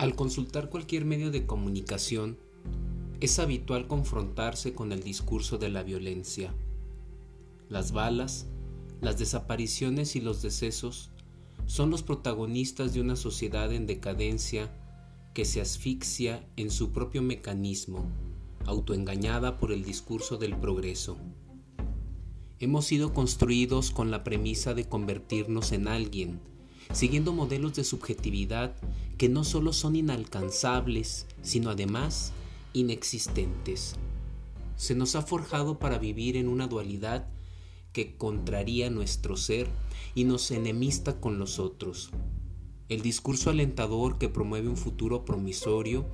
Al consultar cualquier medio de comunicación, es habitual confrontarse con el discurso de la violencia. Las balas, las desapariciones y los decesos son los protagonistas de una sociedad en decadencia que se asfixia en su propio mecanismo, autoengañada por el discurso del progreso. Hemos sido construidos con la premisa de convertirnos en alguien, siguiendo modelos de subjetividad que no solo son inalcanzables, sino además inexistentes. Se nos ha forjado para vivir en una dualidad que contraría nuestro ser y nos enemista con los otros. El discurso alentador que promueve un futuro promisorio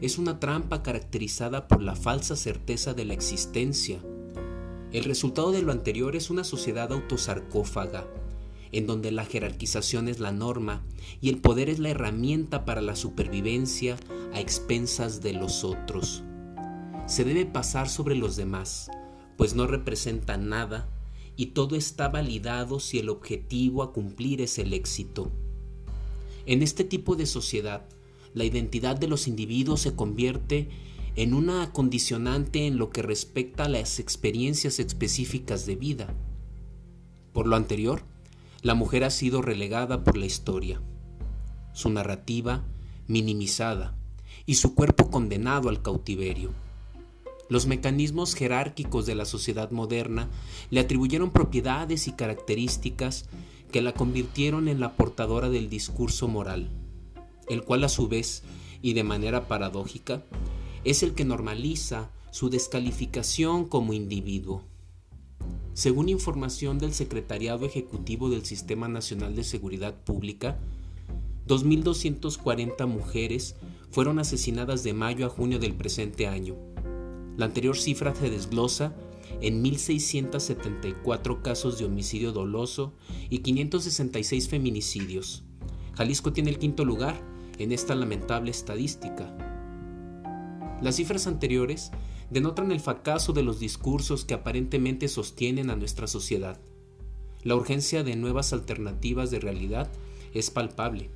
es una trampa caracterizada por la falsa certeza de la existencia. El resultado de lo anterior es una sociedad autosarcófaga, en donde la jerarquización es la norma y el poder es la herramienta para la supervivencia a expensas de los otros. Se debe pasar sobre los demás, pues no representa nada y todo está validado si el objetivo a cumplir es el éxito. En este tipo de sociedad, la identidad de los individuos se convierte en una condicionante en lo que respecta a las experiencias específicas de vida. Por lo anterior, la mujer ha sido relegada por la historia, su narrativa minimizada y su cuerpo condenado al cautiverio. Los mecanismos jerárquicos de la sociedad moderna le atribuyeron propiedades y características que la convirtieron en la portadora del discurso moral, el cual a su vez, y de manera paradójica, es el que normaliza su descalificación como individuo. Según información del Secretariado Ejecutivo del Sistema Nacional de Seguridad Pública, 2.240 mujeres fueron asesinadas de mayo a junio del presente año. La anterior cifra se desglosa en 1.674 casos de homicidio doloso y 566 feminicidios. Jalisco tiene el quinto lugar en esta lamentable estadística. Las cifras anteriores denotan el fracaso de los discursos que aparentemente sostienen a nuestra sociedad. La urgencia de nuevas alternativas de realidad es palpable.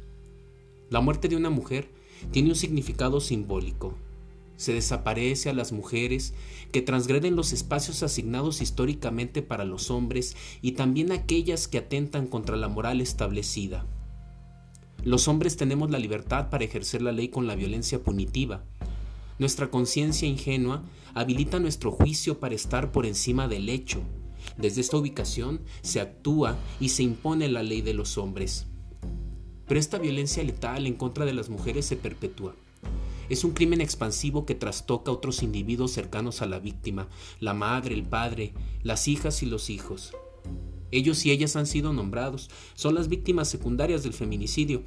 La muerte de una mujer tiene un significado simbólico. Se desaparece a las mujeres que transgreden los espacios asignados históricamente para los hombres y también aquellas que atentan contra la moral establecida. Los hombres tenemos la libertad para ejercer la ley con la violencia punitiva, nuestra conciencia ingenua habilita nuestro juicio para estar por encima del hecho. Desde esta ubicación se actúa y se impone la ley de los hombres. Pero esta violencia letal en contra de las mujeres se perpetúa. Es un crimen expansivo que trastoca a otros individuos cercanos a la víctima, la madre, el padre, las hijas y los hijos. Ellos y ellas han sido nombrados, son las víctimas secundarias del feminicidio,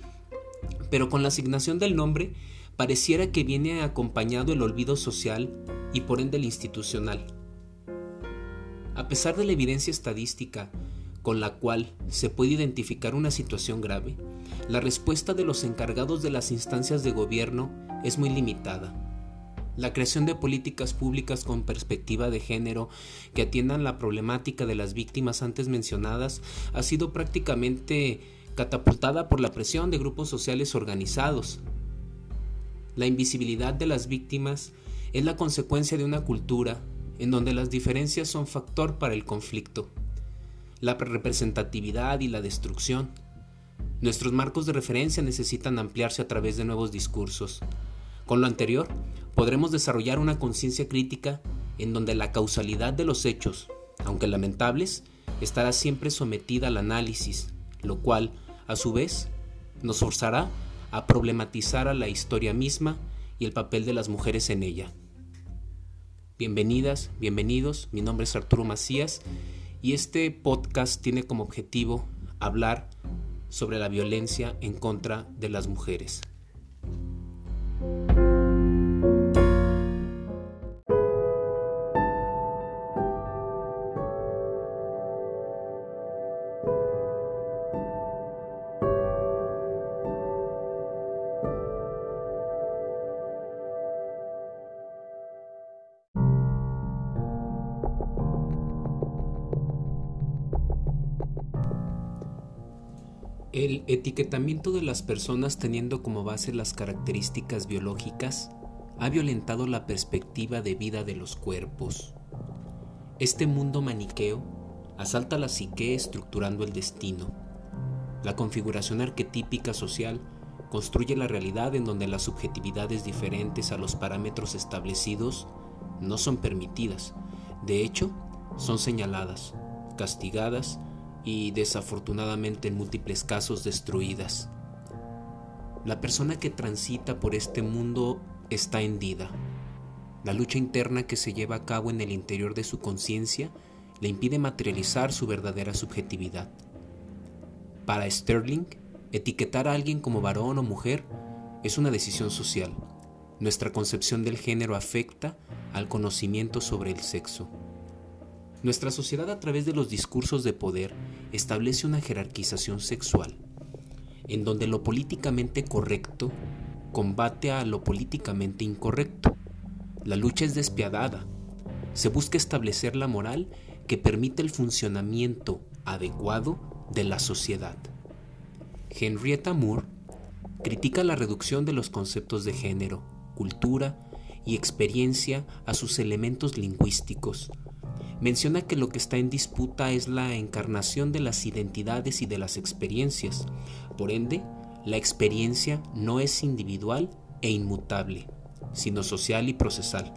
pero con la asignación del nombre pareciera que viene acompañado el olvido social y por ende el institucional. A pesar de la evidencia estadística con la cual se puede identificar una situación grave, la respuesta de los encargados de las instancias de gobierno es muy limitada. La creación de políticas públicas con perspectiva de género que atiendan la problemática de las víctimas antes mencionadas ha sido prácticamente catapultada por la presión de grupos sociales organizados, la invisibilidad de las víctimas es la consecuencia de una cultura en donde las diferencias son factor para el conflicto, la representatividad y la destrucción. Nuestros marcos de referencia necesitan ampliarse a través de nuevos discursos. Con lo anterior, podremos desarrollar una conciencia crítica en donde la causalidad de los hechos, aunque lamentables, estará siempre sometida al análisis, lo cual, a su vez, nos forzará a problematizar a la historia misma y el papel de las mujeres en ella. Bienvenidas, bienvenidos, mi nombre es Arturo Macías y este podcast tiene como objetivo hablar sobre la violencia en contra de las mujeres. El etiquetamiento de las personas teniendo como base las características biológicas ha violentado la perspectiva de vida de los cuerpos. Este mundo maniqueo asalta la psique estructurando el destino. La configuración arquetípica social construye la realidad en donde las subjetividades diferentes a los parámetros establecidos no son permitidas, de hecho, son señaladas, castigadas y desafortunadamente en múltiples casos destruidas. La persona que transita por este mundo está hendida. La lucha interna que se lleva a cabo en el interior de su conciencia le impide materializar su verdadera subjetividad. Para Sterling, etiquetar a alguien como varón o mujer es una decisión social. Nuestra concepción del género afecta al conocimiento sobre el sexo. Nuestra sociedad a través de los discursos de poder establece una jerarquización sexual, en donde lo políticamente correcto combate a lo políticamente incorrecto. La lucha es despiadada. Se busca establecer la moral que permite el funcionamiento adecuado de la sociedad. Henrietta Moore critica la reducción de los conceptos de género, cultura y experiencia a sus elementos lingüísticos. Menciona que lo que está en disputa es la encarnación de las identidades y de las experiencias. Por ende, la experiencia no es individual e inmutable, sino social y procesal.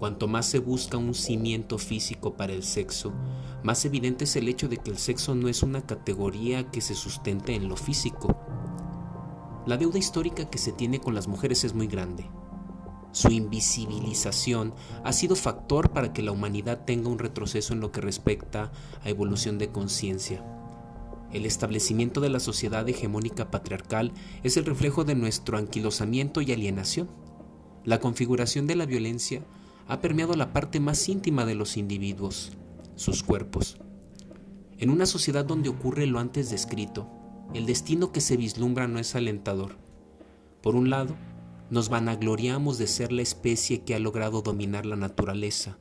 Cuanto más se busca un cimiento físico para el sexo, más evidente es el hecho de que el sexo no es una categoría que se sustente en lo físico. La deuda histórica que se tiene con las mujeres es muy grande. Su invisibilización ha sido factor para que la humanidad tenga un retroceso en lo que respecta a evolución de conciencia. El establecimiento de la sociedad hegemónica patriarcal es el reflejo de nuestro anquilosamiento y alienación. La configuración de la violencia ha permeado la parte más íntima de los individuos, sus cuerpos. En una sociedad donde ocurre lo antes descrito, el destino que se vislumbra no es alentador. Por un lado, nos vanagloriamos de ser la especie que ha logrado dominar la naturaleza,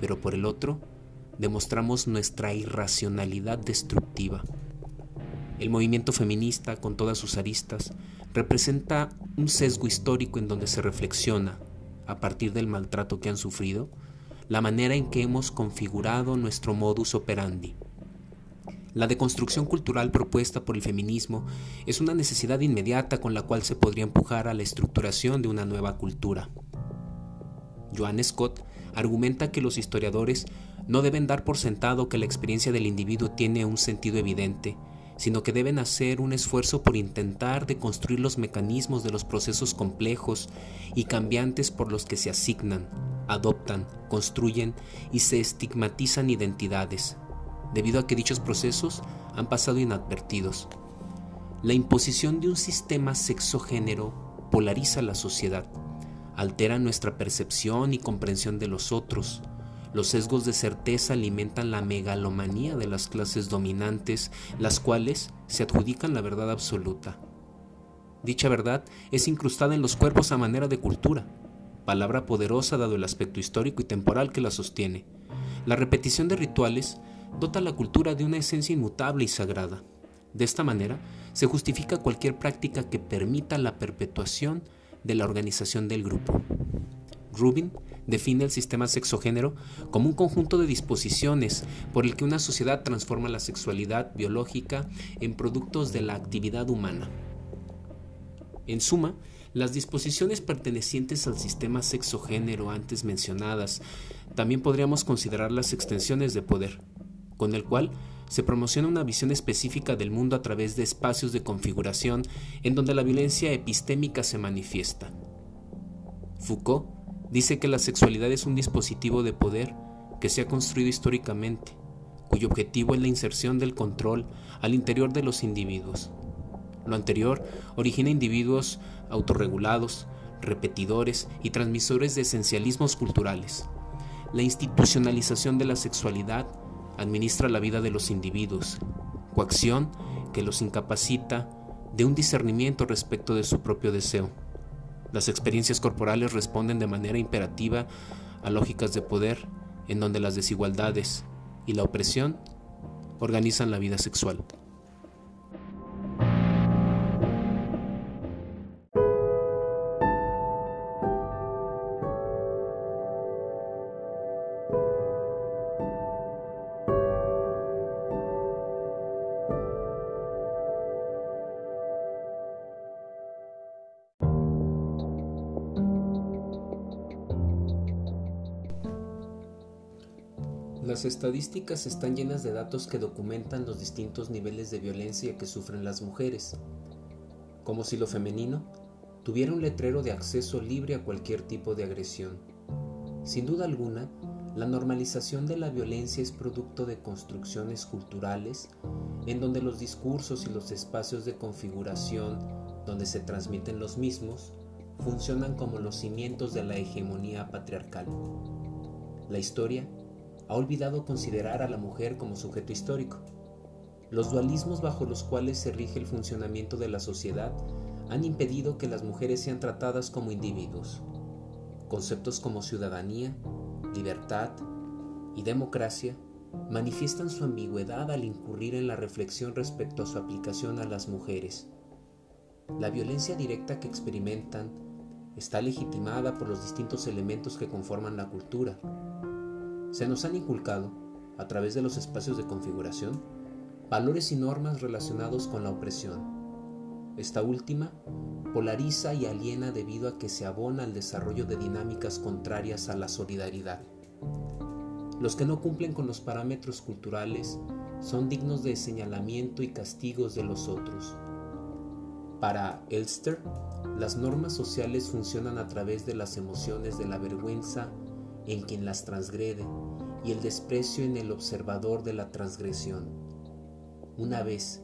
pero por el otro, demostramos nuestra irracionalidad destructiva. El movimiento feminista, con todas sus aristas, representa un sesgo histórico en donde se reflexiona, a partir del maltrato que han sufrido, la manera en que hemos configurado nuestro modus operandi. La deconstrucción cultural propuesta por el feminismo es una necesidad inmediata con la cual se podría empujar a la estructuración de una nueva cultura. Joan Scott argumenta que los historiadores no deben dar por sentado que la experiencia del individuo tiene un sentido evidente, sino que deben hacer un esfuerzo por intentar deconstruir los mecanismos de los procesos complejos y cambiantes por los que se asignan, adoptan, construyen y se estigmatizan identidades, debido a que dichos procesos han pasado inadvertidos. La imposición de un sistema sexogénero polariza la sociedad, altera nuestra percepción y comprensión de los otros, los sesgos de certeza alimentan la megalomanía de las clases dominantes, las cuales se adjudican la verdad absoluta. Dicha verdad es incrustada en los cuerpos a manera de cultura, palabra poderosa dado el aspecto histórico y temporal que la sostiene. La repetición de rituales dota la cultura de una esencia inmutable y sagrada. De esta manera, se justifica cualquier práctica que permita la perpetuación de la organización del grupo. Rubin define el sistema sexogénero como un conjunto de disposiciones por el que una sociedad transforma la sexualidad biológica en productos de la actividad humana. En suma, las disposiciones pertenecientes al sistema sexogénero antes mencionadas también podríamos considerar las extensiones de poder, con el cual se promociona una visión específica del mundo a través de espacios de configuración en donde la violencia epistémica se manifiesta. Foucault Dice que la sexualidad es un dispositivo de poder que se ha construido históricamente, cuyo objetivo es la inserción del control al interior de los individuos. Lo anterior origina individuos autorregulados, repetidores y transmisores de esencialismos culturales. La institucionalización de la sexualidad administra la vida de los individuos, coacción que los incapacita de un discernimiento respecto de su propio deseo. Las experiencias corporales responden de manera imperativa a lógicas de poder en donde las desigualdades y la opresión organizan la vida sexual. Las estadísticas están llenas de datos que documentan los distintos niveles de violencia que sufren las mujeres, como si lo femenino tuviera un letrero de acceso libre a cualquier tipo de agresión. Sin duda alguna, la normalización de la violencia es producto de construcciones culturales en donde los discursos y los espacios de configuración donde se transmiten los mismos funcionan como los cimientos de la hegemonía patriarcal. La historia ha olvidado considerar a la mujer como sujeto histórico. Los dualismos bajo los cuales se rige el funcionamiento de la sociedad han impedido que las mujeres sean tratadas como individuos. Conceptos como ciudadanía, libertad y democracia manifiestan su ambigüedad al incurrir en la reflexión respecto a su aplicación a las mujeres. La violencia directa que experimentan está legitimada por los distintos elementos que conforman la cultura. Se nos han inculcado, a través de los espacios de configuración, valores y normas relacionados con la opresión. Esta última polariza y aliena debido a que se abona al desarrollo de dinámicas contrarias a la solidaridad. Los que no cumplen con los parámetros culturales son dignos de señalamiento y castigos de los otros. Para Elster, las normas sociales funcionan a través de las emociones de la vergüenza en quien las transgrede y el desprecio en el observador de la transgresión. Una vez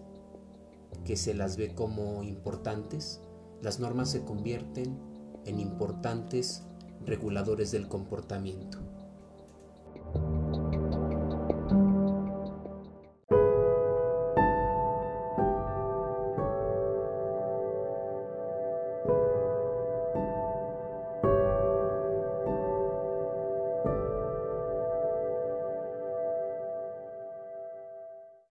que se las ve como importantes, las normas se convierten en importantes reguladores del comportamiento.